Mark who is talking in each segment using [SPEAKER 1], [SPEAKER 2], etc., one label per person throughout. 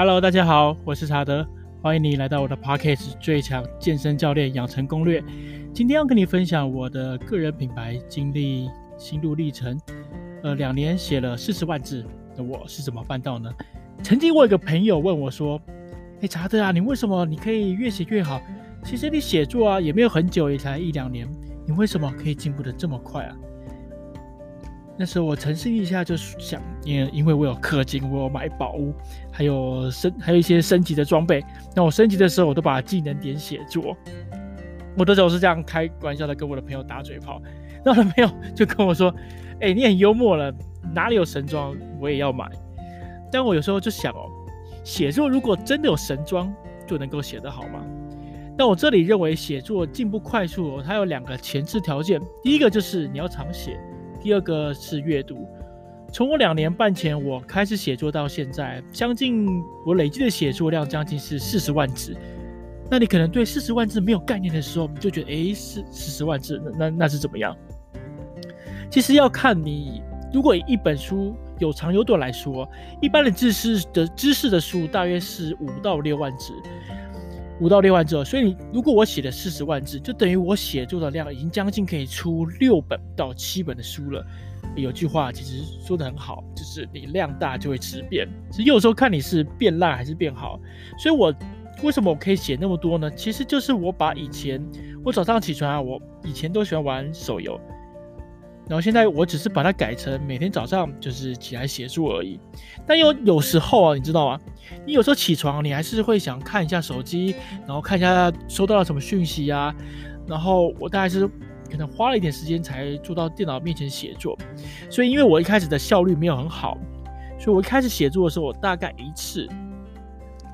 [SPEAKER 1] Hello，大家好，我是查德，欢迎你来到我的 Podcast《最强健身教练养成攻略》。今天要跟你分享我的个人品牌经历心路历程。呃，两年写了四十万字，那我是怎么办到呢？曾经我有个朋友问我说：“哎，查德啊，你为什么你可以越写越好？其实你写作啊也没有很久，也才一两年，你为什么可以进步得这么快啊？”那时候我沉思一下，就想，因因为我有氪金，我有买宝物，还有升还有一些升级的装备。那我升级的时候，我都把技能点写作。我那时候是这样开玩笑的跟我的朋友打嘴炮。那我的朋友就跟我说：“哎、你很幽默了，哪里有神装我也要买。”但我有时候就想哦，写作如果真的有神装，就能够写得好吗？但我这里认为写作进步快速哦，它有两个前置条件，第一个就是你要常写。第二个是阅读，从我两年半前我开始写作到现在，将近我累积的写作量将近是四十万字。那你可能对四十万字没有概念的时候，你就觉得诶，四四十万字，那那是怎么样？其实要看你，如果一本书有长有短来说，一般的知识的知识的书大约是五到六万字。五到六万字，所以你如果我写了四十万字，就等于我写作的量已经将近可以出六本到七本的书了。有句话其实说得很好，就是你量大就会质变。其实有时候看你是变烂还是变好。所以我为什么我可以写那么多呢？其实就是我把以前我早上起床啊，我以前都喜欢玩手游。然后现在我只是把它改成每天早上就是起来写作而已，但有有时候啊，你知道吗？你有时候起床，你还是会想看一下手机，然后看一下收到了什么讯息啊。然后我大概是可能花了一点时间才坐到电脑面前写作，所以因为我一开始的效率没有很好，所以我一开始写作的时候，我大概一次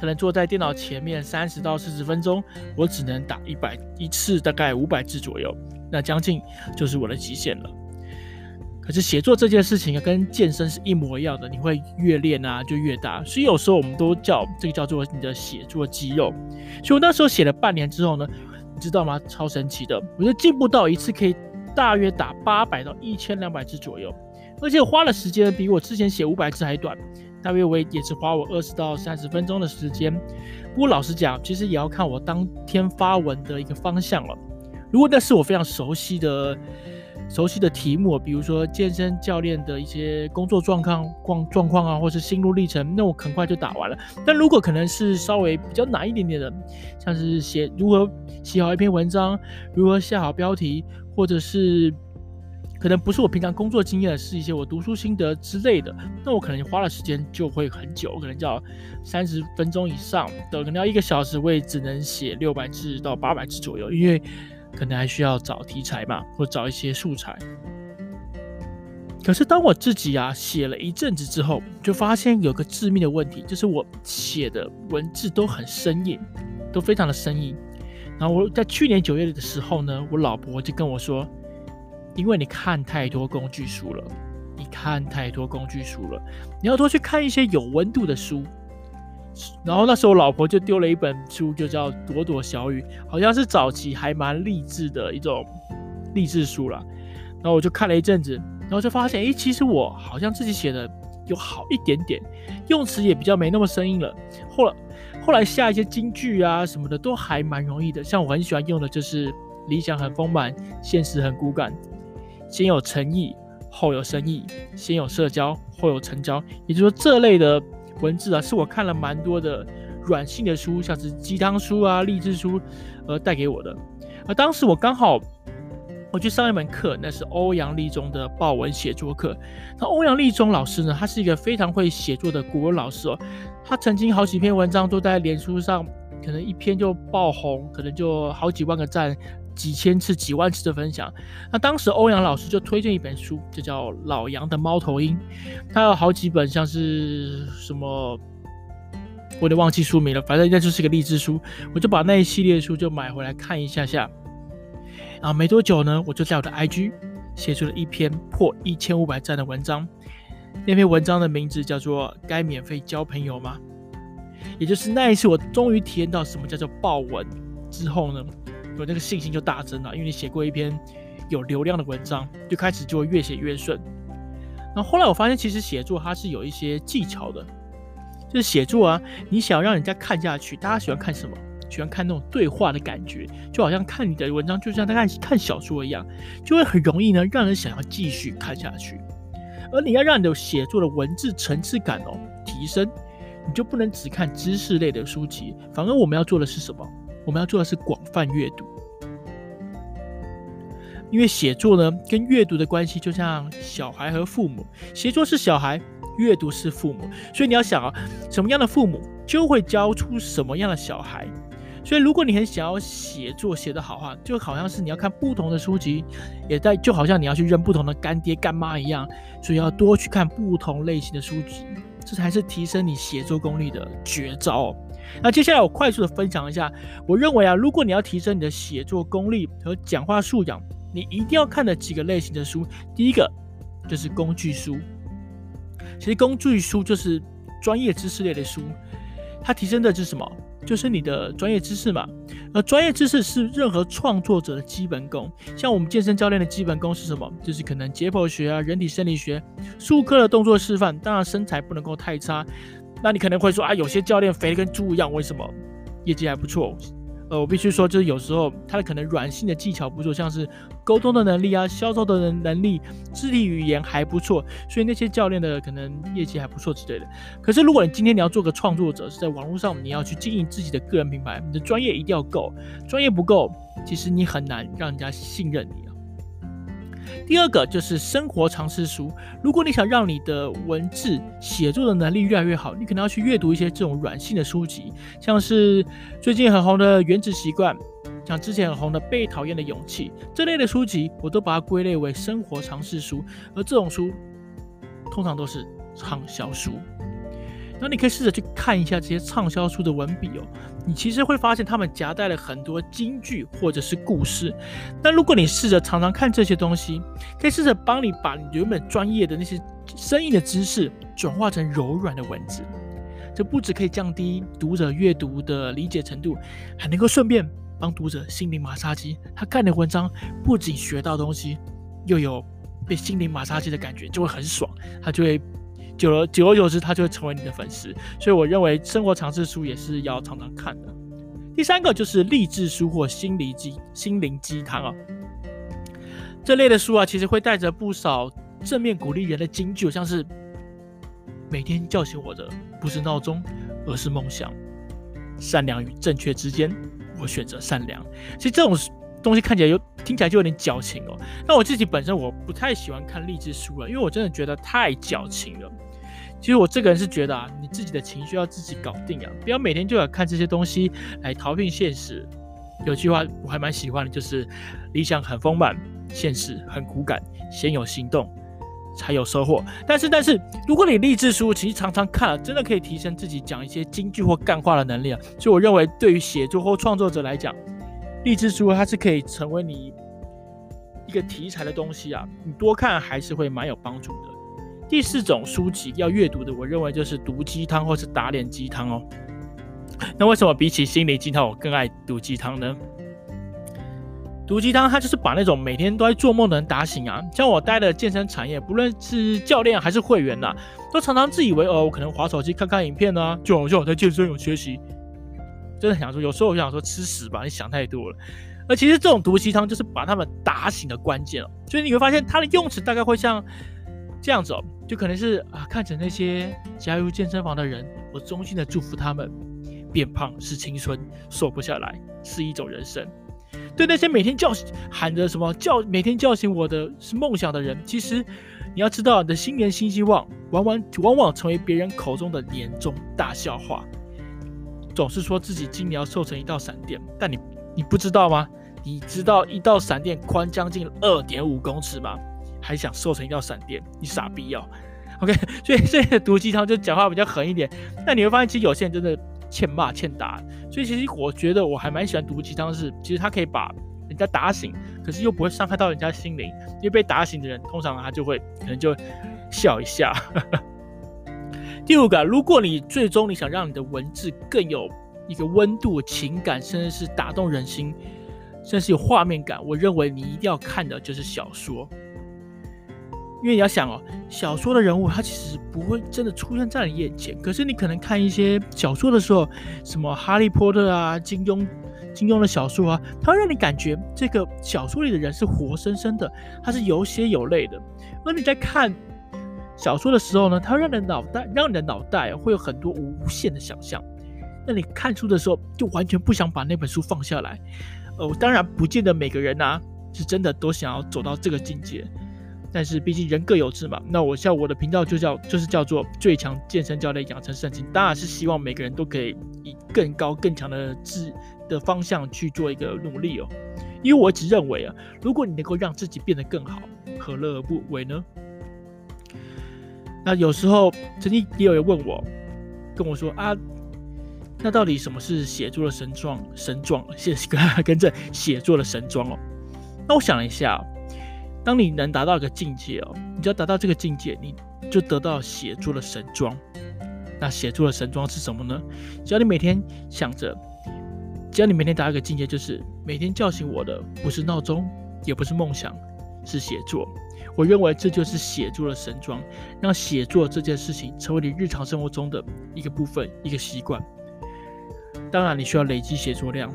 [SPEAKER 1] 可能坐在电脑前面三十到四十分钟，我只能打一百一次，大概五百字左右，那将近就是我的极限了。可是写作这件事情啊，跟健身是一模一样的，你会越练啊就越大，所以有时候我们都叫这个叫做你的写作肌肉。所以我那时候写了半年之后呢，你知道吗？超神奇的，我就进步到一次可以大约打八百到一千两百字左右，而且花的时间比我之前写五百字还短，大约我也只花我二十到三十分钟的时间。不过老实讲，其实也要看我当天发文的一个方向了。如果那是我非常熟悉的。熟悉的题目，比如说健身教练的一些工作状况、状状况啊，或是心路历程，那我很快就打完了。但如果可能是稍微比较难一点点的，像是写如何写好一篇文章，如何下好标题，或者是可能不是我平常工作经验，是一些我读书心得之类的，那我可能花的时间就会很久，可能就要三十分钟以上的，可能要一个小时，我也只能写六百字到八百字左右，因为。可能还需要找题材嘛，或找一些素材。可是当我自己啊写了一阵子之后，就发现有个致命的问题，就是我写的文字都很生硬，都非常的生硬。然后我在去年九月的时候呢，我老婆就跟我说：“因为你看太多工具书了，你看太多工具书了，你要多去看一些有温度的书。”然后那时候我老婆就丢了一本书，就叫《朵朵小雨》，好像是早期还蛮励志的一种励志书啦。然后我就看了一阵子，然后就发现，诶，其实我好像自己写的有好一点点，用词也比较没那么生硬了。后来后来下一些金句啊什么的都还蛮容易的。像我很喜欢用的就是“理想很丰满，现实很骨感”，先有诚意，后有生意；先有社交，后有成交。也就是说，这类的。文字啊，是我看了蛮多的软性的书，像是鸡汤书啊、励志书，呃，带给我的。而当时我刚好我去上一门课，那是欧阳立中的报文写作课。那欧阳立中老师呢，他是一个非常会写作的国文老师哦。他曾经好几篇文章都在脸书上，可能一篇就爆红，可能就好几万个赞。几千次、几万次的分享，那当时欧阳老师就推荐一本书，就叫《老杨的猫头鹰》。他有好几本，像是什么，我有点忘记书名了，反正应该就是个励志书。我就把那一系列书就买回来看一下下。然后没多久呢，我就在我的 IG 写出了一篇破一千五百赞的文章。那篇文章的名字叫做《该免费交朋友吗》。也就是那一次，我终于体验到什么叫做爆文之后呢，有那个信心就大增了，因为你写过一篇有流量的文章，就开始就会越写越顺。然后后来我发现，其实写作它是有一些技巧的，就是写作啊，你想让人家看下去，大家喜欢看什么？喜欢看那种对话的感觉，就好像看你的文章，就像在看看小说一样，就会很容易呢，让人想要继续看下去。而你要让你的写作的文字层次感哦提升，你就不能只看知识类的书籍，反而我们要做的是什么？我们要做的是广泛阅读。因为写作呢，跟阅读的关系就像小孩和父母，写作是小孩，阅读是父母，所以你要想啊，什么样的父母就会教出什么样的小孩。所以，如果你很想要写作写得好话，就好像是你要看不同的书籍，也在就好像你要去认不同的干爹干妈一样，所以要多去看不同类型的书籍，这才是提升你写作功力的绝招。那接下来我快速的分享一下，我认为啊，如果你要提升你的写作功力和讲话素养，你一定要看的几个类型的书。第一个就是工具书，其实工具书就是专业知识类的书，它提升的是什么？就是你的专业知识嘛，而专业知识是任何创作者的基本功。像我们健身教练的基本功是什么？就是可能解剖学啊、人体生理学、术科的动作示范。当然身材不能够太差。那你可能会说啊，有些教练肥的跟猪一样，为什么业绩还不错？呃，我必须说，就是有时候他的可能软性的技巧不错，像是沟通的能力啊、销售的能能力、肢体语言还不错，所以那些教练的可能业绩还不错之类的。可是如果你今天你要做个创作者，是在网络上你要去经营自己的个人品牌，你的专业一定要够，专业不够，其实你很难让人家信任你啊。第二个就是生活常识书。如果你想让你的文字写作的能力越来越好，你可能要去阅读一些这种软性的书籍，像是最近很红的《原子习惯》，像之前很红的《被讨厌的勇气》这类的书籍，我都把它归类为生活常识书。而这种书通常都是畅销书。那你可以试着去看一下这些畅销书的文笔哦，你其实会发现他们夹带了很多金句或者是故事。那如果你试着常常看这些东西，可以试着帮你把原本专业的那些生硬的知识转化成柔软的文字。这不只可以降低读者阅读的理解程度，还能够顺便帮读者心灵马杀鸡。他看的文章不仅学到东西，又有被心灵马杀鸡的感觉，就会很爽，他就会。久了，久而久之，他就会成为你的粉丝。所以我认为生活常识书也是要常常看的。第三个就是励志书或心灵鸡心灵鸡汤啊，这类的书啊，其实会带着不少正面鼓励人的金句，像是每天叫醒我的不是闹钟，而是梦想。善良与正确之间，我选择善良。其实这种东西看起来有听起来就有点矫情哦。那我自己本身我不太喜欢看励志书了，因为我真的觉得太矫情了。其实我这个人是觉得啊，你自己的情绪要自己搞定啊，不要每天就要看这些东西来逃避现实。有句话我还蛮喜欢的，就是理想很丰满，现实很骨感，先有行动才有收获。但是，但是如果你励志书其实常常看了，真的可以提升自己讲一些金句或干话的能力啊。所以我认为，对于写作或创作者来讲，励志书它是可以成为你一个题材的东西啊，你多看还是会蛮有帮助的。第四种书籍要阅读的，我认为就是毒鸡汤或是打脸鸡汤哦。那为什么比起心灵鸡汤，我更爱毒鸡汤呢？毒鸡汤它就是把那种每天都在做梦的人打醒啊。像我待的健身产业，不论是教练还是会员呐、啊，都常常自以为哦，我可能滑手机看看影片啊，就好像我在健身有学习。真的想说，有时候我想说吃屎吧，你想太多了。而其实这种毒鸡汤就是把他们打醒的关键哦。所以你会发现它的用词大概会像这样子哦。就可能是啊，看着那些加入健身房的人，我衷心的祝福他们。变胖是青春，瘦不下来是一种人生。对那些每天叫喊着什么叫每天叫醒我的是梦想的人，其实你要知道，你的新年新希望，往往往往成为别人口中的年终大笑话。总是说自己今年要瘦成一道闪电，但你你不知道吗？你知道一道闪电宽将近二点五公尺吗？还想瘦成一道闪电，你傻逼哦！OK，所以这个毒鸡汤就讲话比较狠一点。那你会发现，其实有些人真的欠骂欠打。所以其实我觉得我还蛮喜欢毒鸡汤，是其实他可以把人家打醒，可是又不会伤害到人家心灵。因为被打醒的人，通常他就会可能就笑一下。第五个，如果你最终你想让你的文字更有一个温度、情感，甚至是打动人心，甚至是有画面感，我认为你一定要看的就是小说。因为你要想哦，小说的人物他其实不会真的出现在你眼前，可是你可能看一些小说的时候，什么哈利波特啊、金庸、金庸的小说啊，它会让你感觉这个小说里的人是活生生的，他是有血有泪的。而你在看小说的时候呢，它让你的脑袋，让你的脑袋会有很多无限的想象。那你看书的时候，就完全不想把那本书放下来。呃，当然不见得每个人啊是真的都想要走到这个境界。但是毕竟人各有志嘛，那我像我的频道就叫就是叫做最强健身教练养成圣经，当然是希望每个人都可以以更高更强的志的方向去做一个努力哦。因为我一直认为啊，如果你能够让自己变得更好，何乐而不为呢？那有时候曾经也有人问我，跟我说啊，那到底什么是写作的神装？神装，写跟着写作的神装哦。那我想了一下。当你能达到一个境界哦，你只要达到这个境界，你就得到写作的神装。那写作的神装是什么呢？只要你每天想着，只要你每天达到一个境界，就是每天叫醒我的不是闹钟，也不是梦想，是写作。我认为这就是写作的神装，让写作这件事情成为你日常生活中的一个部分，一个习惯。当然，你需要累积写作量，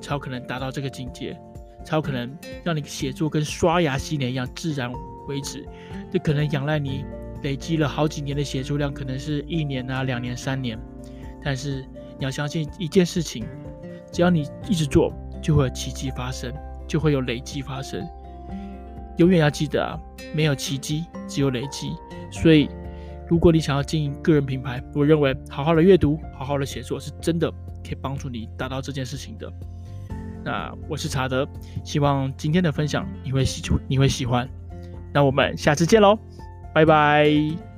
[SPEAKER 1] 才有可能达到这个境界。才有可能让你写作跟刷牙洗脸一样自然为止。这可能仰赖你累积了好几年的写作量，可能是一年啊、两年、三年。但是你要相信一件事情，只要你一直做，就会有奇迹发生，就会有累积发生。永远要记得啊，没有奇迹，只有累积。所以，如果你想要经营个人品牌，我认为好好的阅读、好好的写作是真的可以帮助你达到这件事情的。那我是查德，希望今天的分享你会喜出，你会喜欢。那我们下次见喽，拜拜。